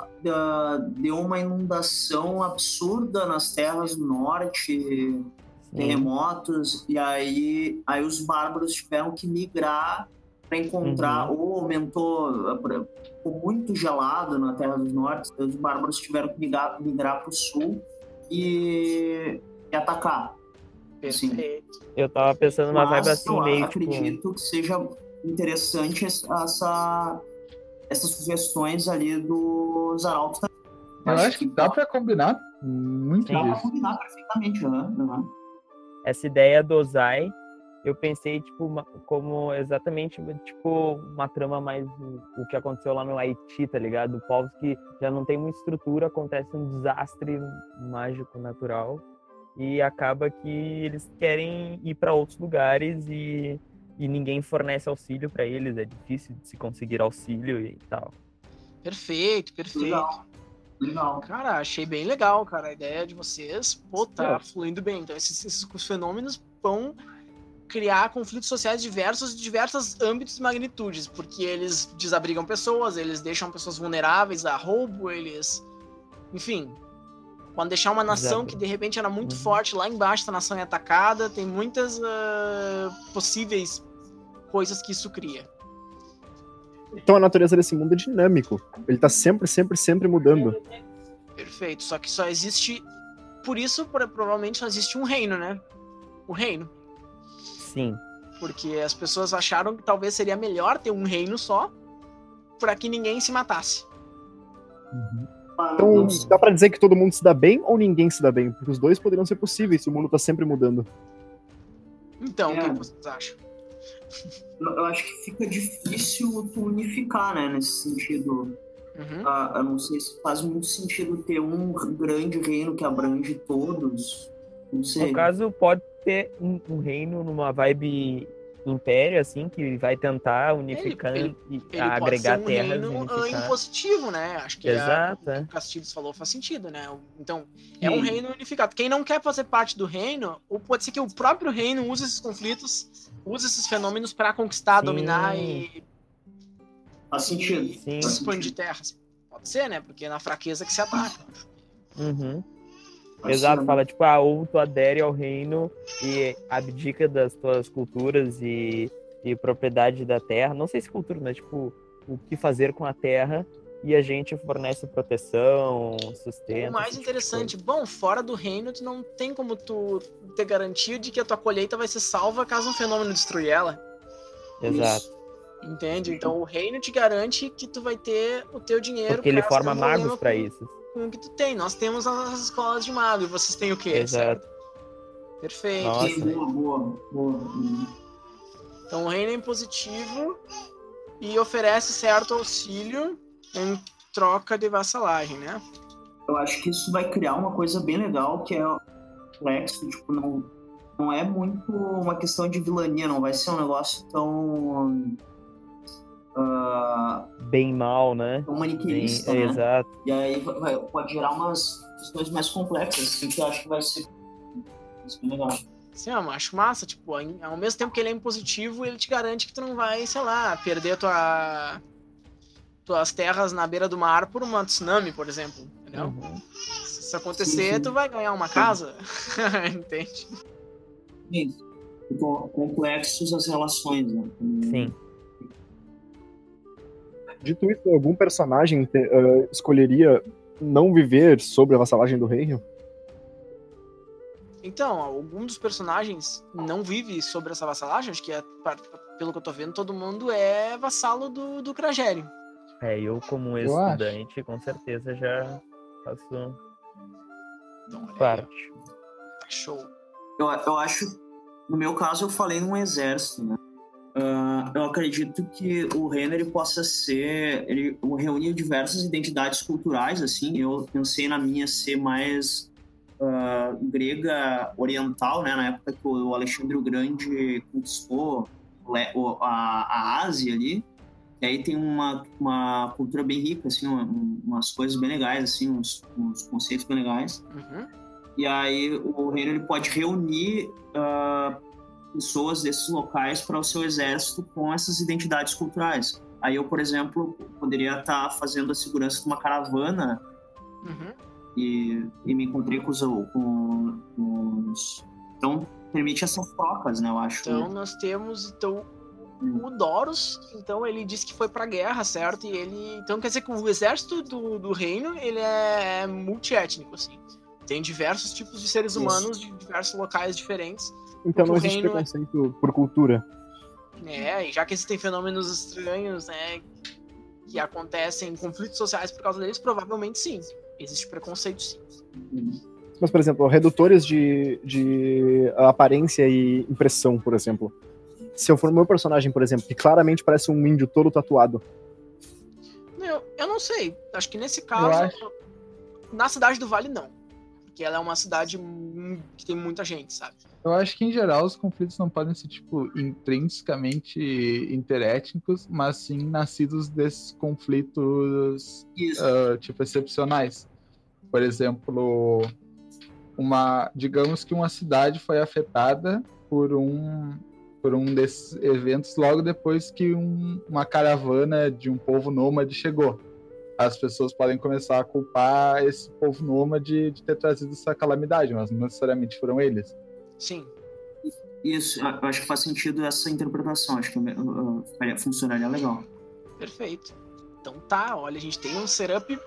deu uma inundação absurda nas terras do norte, Terremotos, e aí, aí os bárbaros tiveram que migrar para encontrar, ou aumentou, por- ficou muito gelado na Terra do Norte, os bárbaros tiveram que migrar, migrar para o sul e, e atacar. Sim. Perfeito. Eu tava pensando numa vibe assim, eu meio tipo. acredito que seja interessante essa, essas sugestões ali dos arautos. Eu acho que dá pra combinar muito. Dá disso. combinar perfeitamente, né? Uhum. Essa ideia do Ozai, eu pensei tipo uma- como exatamente tipo uma trama mais o- o que aconteceu lá no Haiti, tá ligado? Povos que já não tem muita estrutura, acontece um desastre mágico natural e acaba que eles querem ir para outros lugares e, e ninguém fornece auxílio para eles, é difícil de se conseguir auxílio e tal. Perfeito, perfeito. Legal. Legal. Cara, achei bem legal, cara. A ideia de vocês, pô, tá É. fluindo bem. Então, esses, esses fenômenos vão criar conflitos sociais diversos de diversos âmbitos e magnitudes, porque eles desabrigam pessoas, eles deixam pessoas vulneráveis a roubo, eles. Enfim. Podem deixar uma nação Exato. que de repente era muito Uhum. forte lá embaixo, essa nação é atacada, tem muitas ah, possíveis coisas que isso cria. Então a natureza desse mundo é dinâmico. Ele tá sempre, sempre, sempre mudando. Perfeito. Só que só existe. Por isso, pro- provavelmente só existe um reino, né? O reino. Sim, Porque as pessoas acharam que talvez seria melhor ter um reino só para que ninguém se matasse. Então dá pra dizer que todo mundo se dá bem ou ninguém se dá bem? Porque os dois poderiam ser possíveis se o mundo tá sempre mudando. Então, o que É. que vocês acham? Eu acho que fica difícil tu unificar, né, nesse sentido. Uhum. Ah, eu não sei se faz muito sentido ter um grande reino que abrange todos. Não sei. no caso pode ter um, um reino numa vibe império, assim, que vai tentar unificar ele- e Ele agregar pode ser um terras reino unificar. impositivo, né? Acho que é- Exato, o é. que o Castilhos falou faz sentido, né? Então, é um Sim. reino unificado. Quem não quer fazer parte do reino, ou pode ser que o próprio reino use esses conflitos, use esses fenômenos para conquistar, Sim. dominar e Faz sentido. e Sim. expandir terras. Pode ser, né? Porque é na fraqueza que se ataca. Uhum. Exato, fala tipo, ah, ou tu adere ao reino e abdica das tuas culturas e, e propriedade da terra. Não sei se cultura, mas tipo, o que fazer com a terra e a gente fornece proteção, sustento. O mais tipo interessante, bom, fora do reino, tu não tem como tu ter garantia de que a tua colheita vai ser salva caso um fenômeno destruir ela. Exato. Entende? Então o reino te garante que tu vai ter o teu dinheiro. Porque ele forma magos pra com- isso. Com o que tu tem. Nós temos as escolas de mago e vocês têm o quê? Exato. certo? Perfeito. Nossa. Boa, boa, boa. Então o reino é impositivo e oferece certo auxílio em troca de vassalagem, né? Eu acho que isso vai criar uma coisa bem legal que é o complexo, tipo, não, não é muito uma questão de vilania, não vai ser um negócio tão. Ah, Bem mal, né? tão Bem, maniqueísta, né? Exato. E aí vai- vai- pode gerar umas questões mais complexas, assim, que eu acho que vai ser, vai ser bem legal. Sim, eu acho massa, tipo, ao mesmo tempo que ele é impositivo, ele te garante que tu não vai, sei lá, perder tua tuas terras na beira do mar por uma tsunami, por exemplo, entendeu? Uhum. Se isso acontecer, sim. tu vai ganhar uma casa, entende? Isso. Ficam complexos as relações, né? Sim. Dito isso, algum personagem te- ah, escolheria não viver sobre a vassalagem do reino? Então, algum dos personagens não vive sobre essa vassalagem, acho que é, pelo que eu tô vendo, todo mundo é vassalo do, do Cragério. É, eu como Eu acho. estudante, com certeza já faço Então, parte. show. Eu, eu acho, no meu caso, eu falei num exército, né? Ah, eu acredito que o reino ele possa ser, ele reúne diversas identidades culturais, assim. Eu pensei na minha ser mais ah, grega oriental, né? Na época que o Alexandre o Grande conquistou a, a Ásia ali. E aí tem uma, uma cultura bem rica, assim, uma- umas coisas bem legais, assim, uns, uns conceitos bem legais. Uhum. E aí o reino ele pode reunir ah, pessoas desses locais para o seu exército com essas identidades culturais. Aí eu, por exemplo, poderia estar fazendo a segurança de uma caravana Uhum. e, e me encontrei com os, com, com os... Então, permite essas trocas, né, eu acho. Então nós temos então o Doros, então ele disse que foi pra guerra, certo? E ele, então quer dizer que o exército do, do reino, ele é multiétnico assim. Tem diversos tipos de seres Isso. humanos de diversos locais diferentes. Então não existe reino é- preconceito por cultura. né? E já que existem fenômenos estranhos, né, que acontecem conflitos sociais por causa deles, provavelmente sim. Existe preconceito sim. Mas, por exemplo, redutores de, de aparência e impressão, por exemplo. Se eu for o meu personagem, por exemplo, que claramente parece um índio todo tatuado, Eu, eu não sei. Acho que nesse caso, na cidade do Vale, não. Porque ela é uma cidade que tem muita gente, sabe? Eu acho que, em geral, os conflitos não podem ser, tipo, intrinsecamente interétnicos, mas sim nascidos desses conflitos, uh, tipo, excepcionais. Por exemplo, uma, digamos que uma cidade foi afetada por um, por um desses eventos logo depois que um, uma caravana de um povo nômade chegou. As pessoas podem começar a culpar esse povo nômade de ter trazido essa calamidade, mas não necessariamente foram eles. Sim. Isso, eu acho que faz sentido essa interpretação. Acho que uh, funcionaria legal. Perfeito. Então tá, olha, a gente tem um setup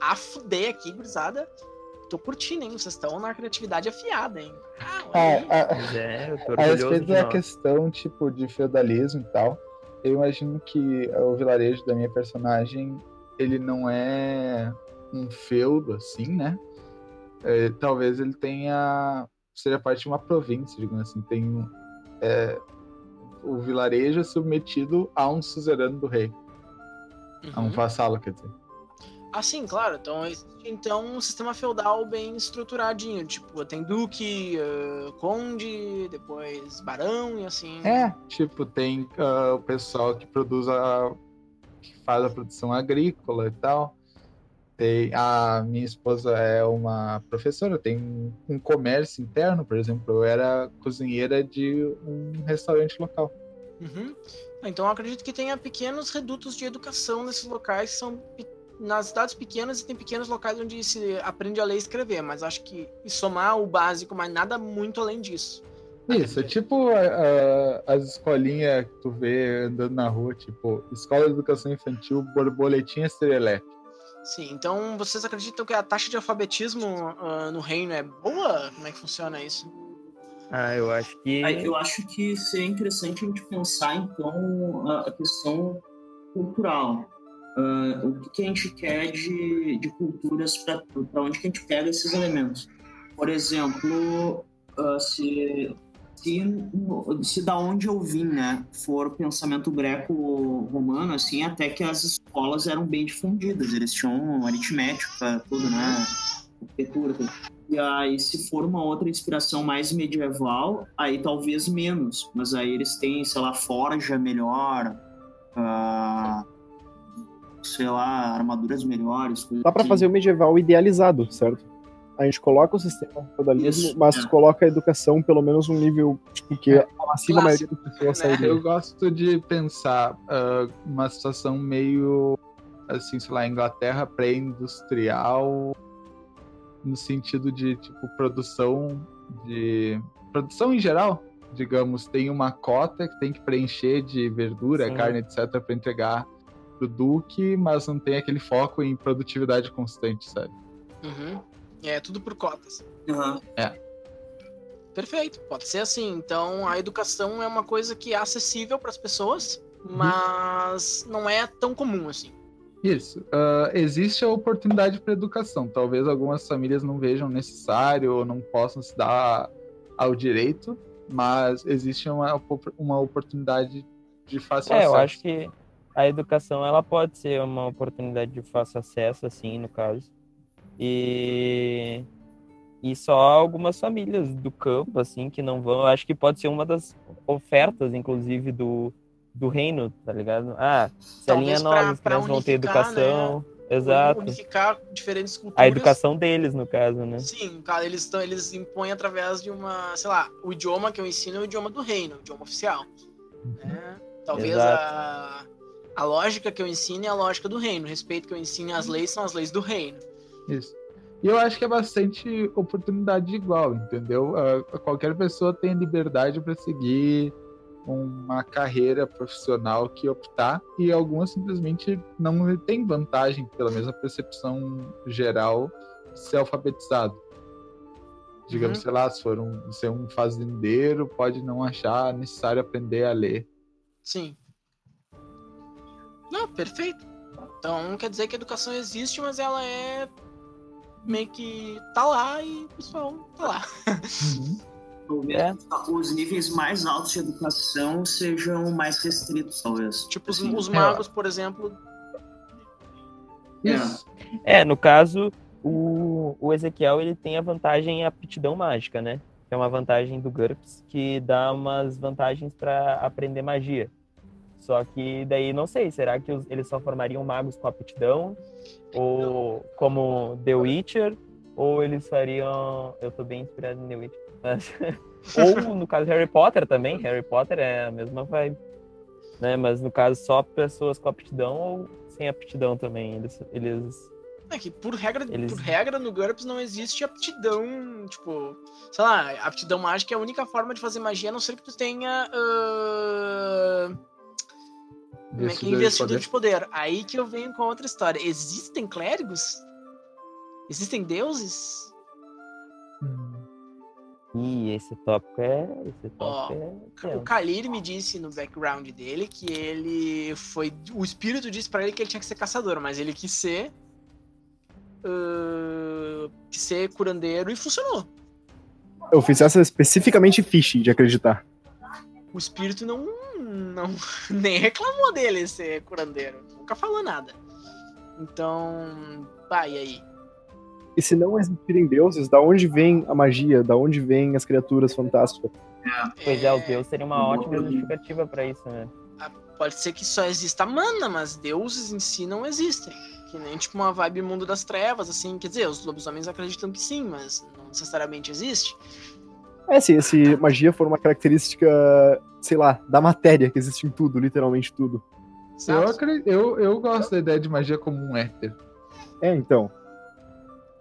a fuder aqui, gurizada. Tô curtindo, hein? Vocês estão na criatividade afiada, hein? Ah, olha aí. a, É, eu tô a respeito da questão, tipo, de feudalismo e tal, eu imagino que o vilarejo da minha personagem, ele não é um feudo, assim, né? É, talvez ele tenha... seja parte de uma província, digamos assim. Tem é, o vilarejo é submetido a um suzerano do rei, a um Uhum. vassalo, quer dizer. Ah, sim, claro. Então, então um sistema feudal bem estruturadinho. Tipo, tem duque, eh, conde, depois barão e assim. É, tipo, tem ah, o pessoal que produz a. que faz a produção agrícola e tal. Tem, a minha esposa é uma professora, tem um- um comércio interno, por exemplo, eu era cozinheira de um restaurante local. Uhum. Então, eu acredito que tenha pequenos redutos de educação nesses locais são nas cidades pequenas e tem pequenos locais onde se aprende a ler e escrever, mas acho que somar o básico, mas nada muito além disso. Isso, é tipo a- a- as escolinhas que tu vê andando na rua, tipo, Escola de Educação Infantil, Borboletinha Serelepe. Sim, então vocês acreditam que a taxa de alfabetismo ah, no reino é boa? Como é que funciona isso? Ah, eu acho que. Aí, eu acho que seria interessante a gente pensar, então, a questão cultural. Ah, o que, que a gente quer de, de culturas, para onde que a gente pega esses elementos. Por exemplo, ah, se, se, se da onde eu vim, né, for pensamento greco-romano, assim, até que as escolas eram bem difundidas, eles tinham aritmética, tudo, né, arquitetura, tudo. E aí, se for uma outra inspiração mais medieval, aí talvez menos. Mas aí eles têm, sei lá, forja melhor, ah, sei lá, armaduras melhores. Dá pra assim. fazer o medieval idealizado, certo? A gente coloca o sistema feudalismo, Isso, mas é. coloca a educação pelo menos um nível tipo, que É, acima da maioria das pessoas né? Eu gosto de pensar ah, uma situação meio assim, sei lá, Inglaterra pré-industrial, no sentido de tipo produção de produção em geral, digamos, tem uma cota que tem que preencher de verdura, Sim. carne, etc, para entregar pro duque, mas não tem aquele foco em produtividade constante, sabe? Uhum. É tudo por cotas. Aham. Perfeito, pode ser assim. Então, a educação é uma coisa que é acessível para as pessoas, mas não é tão comum assim. Isso. Ah, existe a oportunidade para educação. Talvez algumas famílias não vejam necessário ou não possam se dar ao direito, mas existe uma, uma oportunidade de fácil É, acesso. eu acho que a educação ela pode ser uma oportunidade de fácil acesso, assim, no caso. E e só algumas famílias do campo, assim, que não vão. Acho que pode ser uma das ofertas, inclusive, do, do reino, tá ligado? Ah, se a linha pra crianças vão ter unificar, educação. Exato. Unificar diferentes culturas. A educação deles, no caso, né? Sim, cara, eles, tão, eles impõem através de uma, sei lá, o idioma que eu ensino é o idioma do reino, o idioma oficial. né? Talvez Exato. a, a lógica que eu ensino é a lógica do reino, o respeito que eu ensino às leis são as leis do reino. Isso. E eu acho que é bastante oportunidade igual, entendeu? Ah, qualquer pessoa tem liberdade para seguir uma carreira profissional que optar e algumas simplesmente não têm vantagem pela mesma percepção geral ser alfabetizado. Digamos, Uhum. sei lá, se for um, ser um fazendeiro, pode não achar necessário aprender a ler. Sim. Não, perfeito. Então quer dizer que a educação existe, mas ela é meio que tá lá e o pessoal tá lá. Talvez É. os níveis mais altos de educação sejam mais restritos, talvez. Tipo, os, Assim, os é. magos, por exemplo, Isso. É, no caso, o, o Ezequiel ele tem a vantagem em aptidão mágica, né? Que é uma vantagem do GURPS que dá umas vantagens para aprender magia. Só que daí não sei, será que os- eles só formariam magos com aptidão? Ou como The Witcher? Ou eles fariam. Eu tô bem inspirado em The Witcher. Mas... ou no caso Harry Potter também. Harry Potter é a mesma vibe. Né? Mas no caso só pessoas com aptidão ou sem aptidão também. Eles, eles É que por regra, Eles- por regra no GURPS não existe aptidão, tipo, sei lá, aptidão mágica é a única forma de fazer magia, a não ser que tu tenha ah, como é que é? Investidor de poder. de poder. Aí que eu venho com outra história. Existem clérigos? Existem deuses? Ih, esse tópico é. Esse Ó, tópico é. O. Kalir me disse no background dele que ele foi. O espírito disse pra ele que ele tinha que ser caçador, mas ele quis ser. ah, quis ser curandeiro e funcionou. Eu fiz essa especificamente fish de acreditar. O espírito não, não nem reclamou dele ser curandeiro. Nunca falou nada. Então, pá, e aí? E se não existirem deuses, da onde vem a magia? Da onde vem as criaturas fantásticas? Pois é, o Deus seria uma ótima justificativa pra isso, né? Pode ser que só exista mana, mas deuses em si não existem. Que nem tipo uma vibe mundo das trevas, assim. Quer dizer, os lobisomens acreditam que sim, mas não necessariamente existe. É, se, se magia for uma característica, sei lá, da matéria que existe em tudo, literalmente tudo. Eu, acredito, eu, eu gosto da ideia de magia como um éter. É, então.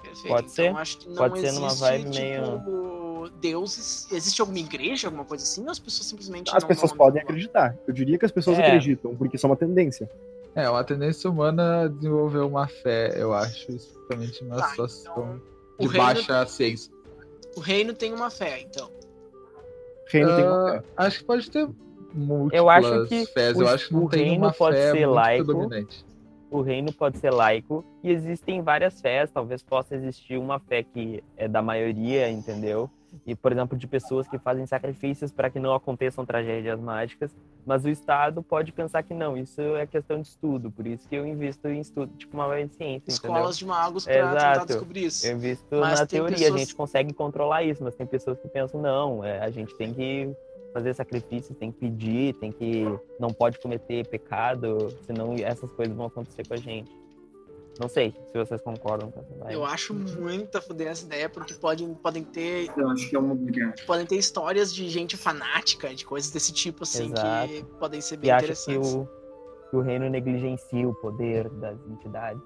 Perfeito. Pode ser. Então, acho que não Pode ser numa existe, vibe tipo, deuses. Existe alguma igreja, alguma coisa assim? Ou as pessoas simplesmente As não- pessoas não- podem não- acreditar. Eu diria que as pessoas É. acreditam, porque isso é uma tendência. É, uma tendência humana a desenvolver uma fé, eu acho, especialmente numa Tá, situação O de baixa ciência. O reino tem uma fé, então. Reino tem Ah, uma fé. acho que pode ter múltiplas Eu acho que fés. o- eu acho que não o tem reino uma pode fé ser laico. O reino pode ser laico e existem várias fés, talvez possa existir uma fé que é da maioria, entendeu? E, por exemplo, de pessoas que fazem sacrifícios para que não aconteçam tragédias mágicas, mas o Estado pode pensar que não, isso é questão de estudo, por isso que eu invisto em estudo, tipo uma ciência, entendeu? Escolas de magos pra tentar descobrir isso. Eu invisto Mas na teoria, pessoas- a gente consegue controlar isso, mas tem pessoas que pensam, não, é, a gente tem que fazer sacrifício, tem que pedir, tem que. não pode cometer pecado, senão essas coisas vão acontecer com a gente. Não sei se vocês concordam com essa vibe. Eu acho muito a fuder essa ideia, porque podem, podem, ter, Eu acho que é uma ideia. podem ter histórias de gente fanática, de coisas desse tipo, assim, que Exato. podem ser E bem acha que interessantes. o, que o reino negligencia o poder das entidades.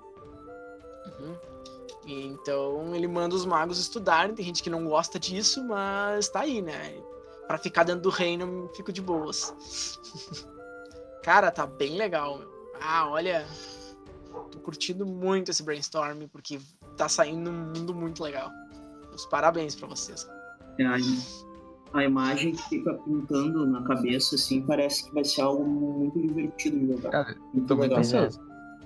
Uhum. E Então ele manda os magos estudarem, tem gente que não gosta disso, mas tá aí, né? Pra ficar dentro do reino, fico de boas. Cara, tá bem legal, meu. Ah, olha. Tô curtindo muito esse brainstorm, porque tá saindo um mundo muito legal. Os parabéns pra vocês. É, a, imagem que fica pintando na cabeça, assim, parece que vai ser algo muito divertido de jogar. Cara, muito legal.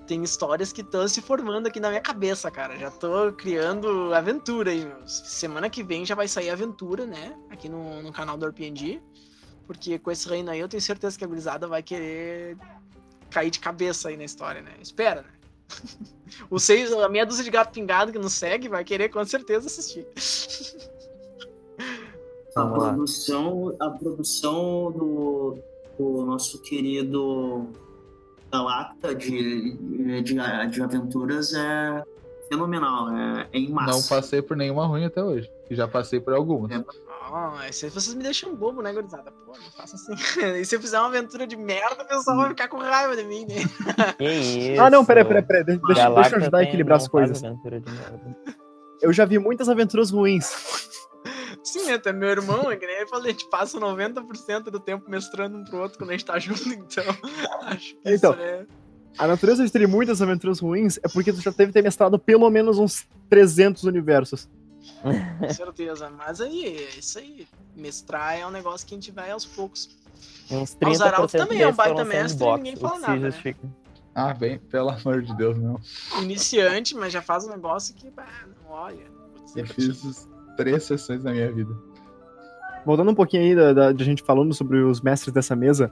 Tem histórias que estão se formando aqui na minha cabeça, cara. Já tô criando aventura aí, meu. Semana que vem já vai sair aventura, né? Aqui no, no canal do RPG. Porque com esse reino aí eu tenho certeza que a gurizada vai querer cair de cabeça aí na história, né? Espera, né? O seis, a meia dúzia de gato pingado que nos segue vai querer com certeza assistir. A produção, a produção do, do nosso querido Galacta de, de, de aventuras é fenomenal, é, é em Não massa. passei por nenhuma ruim até hoje. Já passei por algumas. É. Ah, esse- vocês me deixam bobo, né, gurizada? Pô, não faça assim. e se eu fizer uma aventura de merda, o pessoal vai ficar com raiva de mim, né? Que isso? Ah, não, peraí, peraí, peraí. Deixa, deixa, eu ajudar a equilibrar não as coisas. Eu já vi muitas aventuras ruins. Sim, até meu irmão, é que nem eu falei, a gente passa 90% do tempo mestrando um pro outro quando a gente tá junto, então acho que Então. isso é. A natureza de ter muitas aventuras ruins é porque tu já deve ter mestrado pelo menos uns 300 universos. Com certeza. Mas aí, é isso aí. Mestrar é um negócio que a gente vai aos poucos. Uns Ah, o Zaraldo 30% também é um baita mestre e ninguém fala nada, né? Ah, bem, pelo amor de Deus, não. Iniciante, mas já faz um negócio que, bah, não olha. Vou dizer Eu ti. fiz três sessões na minha vida. Voltando um pouquinho aí da, da- de a gente falando sobre os mestres dessa mesa.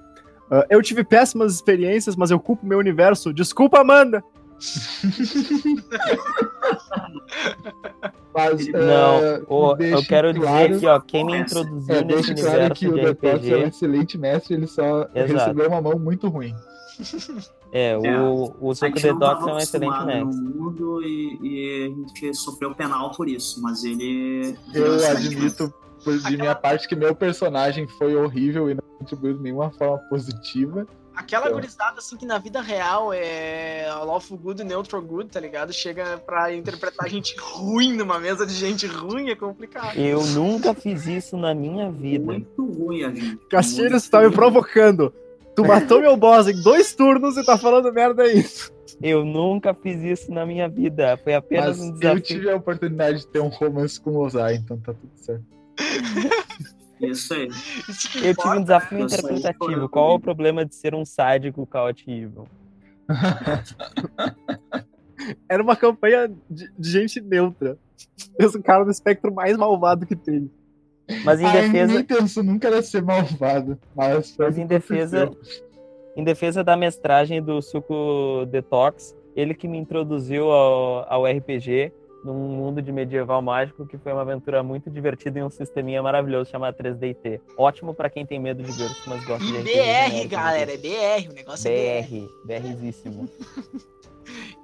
ah, eu tive péssimas experiências, mas eu culpo meu universo. Desculpa, Amanda! Mas, Não, é, eu quero claro- dizer que, ó, quem me É, introduziu É, nesse deixa claro que universo o de Detox é um RPG excelente mestre, ele só Exato. recebeu uma mão muito ruim. é, É, o, o A Suco gente não Detox tava é um excelente mestre. no mundo e, e a gente sofreu penal por isso, mas ele... Eu ele- admito, por, de minha parte, que meu personagem foi horrível e não contribuiu de nenhuma forma positiva. Aquela Então. gurizada, assim, que na vida real é lawful good e neutral good, tá ligado? Chega pra interpretar gente ruim numa mesa de gente ruim, é complicado. Eu nunca fiz isso na minha vida. Muito ruim a gente. Castilho, você tá me provocando. Tu matou meu boss em dois turnos e tá falando merda aí. Eu nunca fiz isso na minha vida. Foi apenas Mas um eu desafio. tive a oportunidade de ter um romance com o Ozai, então tá tudo certo. Isso aí. Isso Eu tive um desafio Eu sei, interpretativo. Qual é o problema de ser um sádico cautivo? Era uma campanha de, de gente neutra. Esse cara do espectro mais malvado que tem. Mas em defesa, minha intenção nunca era ser malvado, mas, Mas o em defesa- aconteceu. em defesa da mestragem do Suco Detox, ele que me introduziu ao, ao RPG num mundo de medieval mágico que foi uma aventura muito divertida e um sisteminha maravilhoso chamado 3DT. Ótimo pra quem tem medo de Gurus, mas gosta de E RPG BR, genérico, galera, é né? BR, o negócio é BR. BR, BRzíssimo.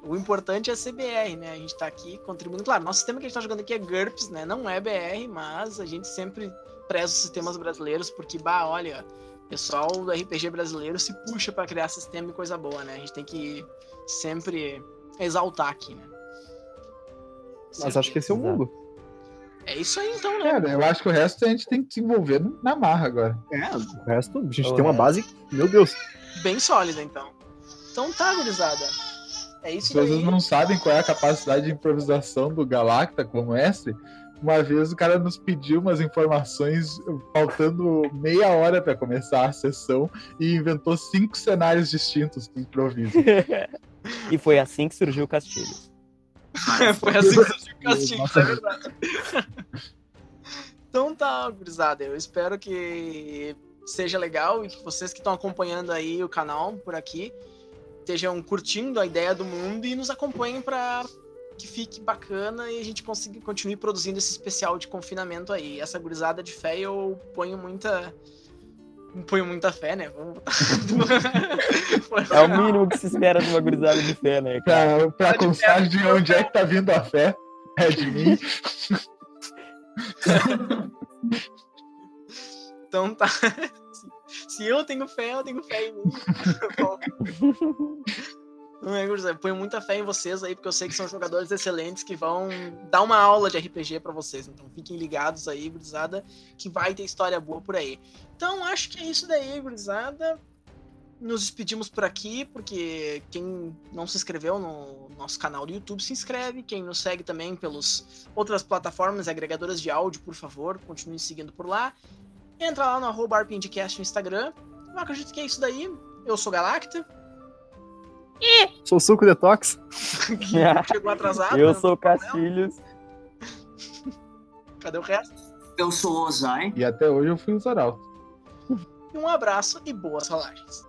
O importante é ser BR, né? A gente tá aqui contribuindo. Claro, nosso sistema que a gente tá jogando aqui é GURPS, né? Não é BR, mas a gente sempre preza os sistemas brasileiros, porque, bah, olha, o pessoal do RPG brasileiro se puxa pra criar sistema e coisa boa, né? A gente tem que sempre exaltar aqui, né? Mas acho que esse é o Exato. mundo. É isso aí então, né? Cara, eu acho que o resto a gente tem que desenvolver no- na marra agora. É, o resto, a gente O tem uma resto. base. Meu Deus. Bem sólida, então. Então tá, gurizada. É isso Se vocês daí. não sabem qual é a capacidade de improvisação do Galacta como mestre, uma vez o cara nos pediu umas informações faltando meia hora pra começar a sessão e inventou cinco cenários distintos com improviso. e foi assim que surgiu o Castilho. Foi assim que surgiu o castigo, isso é verdade. então tá, gurizada. Eu espero que seja legal e que vocês que estão acompanhando aí o canal por aqui estejam curtindo a ideia do mundo e nos acompanhem para que fique bacana e a gente consiga continue produzindo esse especial de confinamento aí. Essa gurizada de fé eu ponho muita ponho muita fé, né? Vamos. É o mínimo que se espera de uma gurizada de fé, né, cara? pra pra Tá de constar de onde é que tá vindo a fé, é de mim. Então tá. Se eu tenho fé, eu tenho fé em mim. É, Ponho muita fé em vocês aí, porque eu sei que são jogadores excelentes que vão dar uma aula de RPG pra vocês. Então fiquem ligados aí, gurizada, que vai ter história boa por aí. Então acho que é isso daí, gurizada. Nos despedimos por aqui, porque quem não se inscreveu no nosso canal do YouTube, se inscreve. Quem nos segue também pelas outras plataformas agregadoras de áudio, por favor, continue seguindo por lá. Entra lá no arroba no Instagram. Eu acredito que é isso daí. Eu sou Galacta, Sou suco detox. chegou atrasado. Eu né? sou o Castilhos. Cadê o resto? Eu sou o Ozai. E até hoje eu fui o Zaralto. E um abraço e boas rolagens.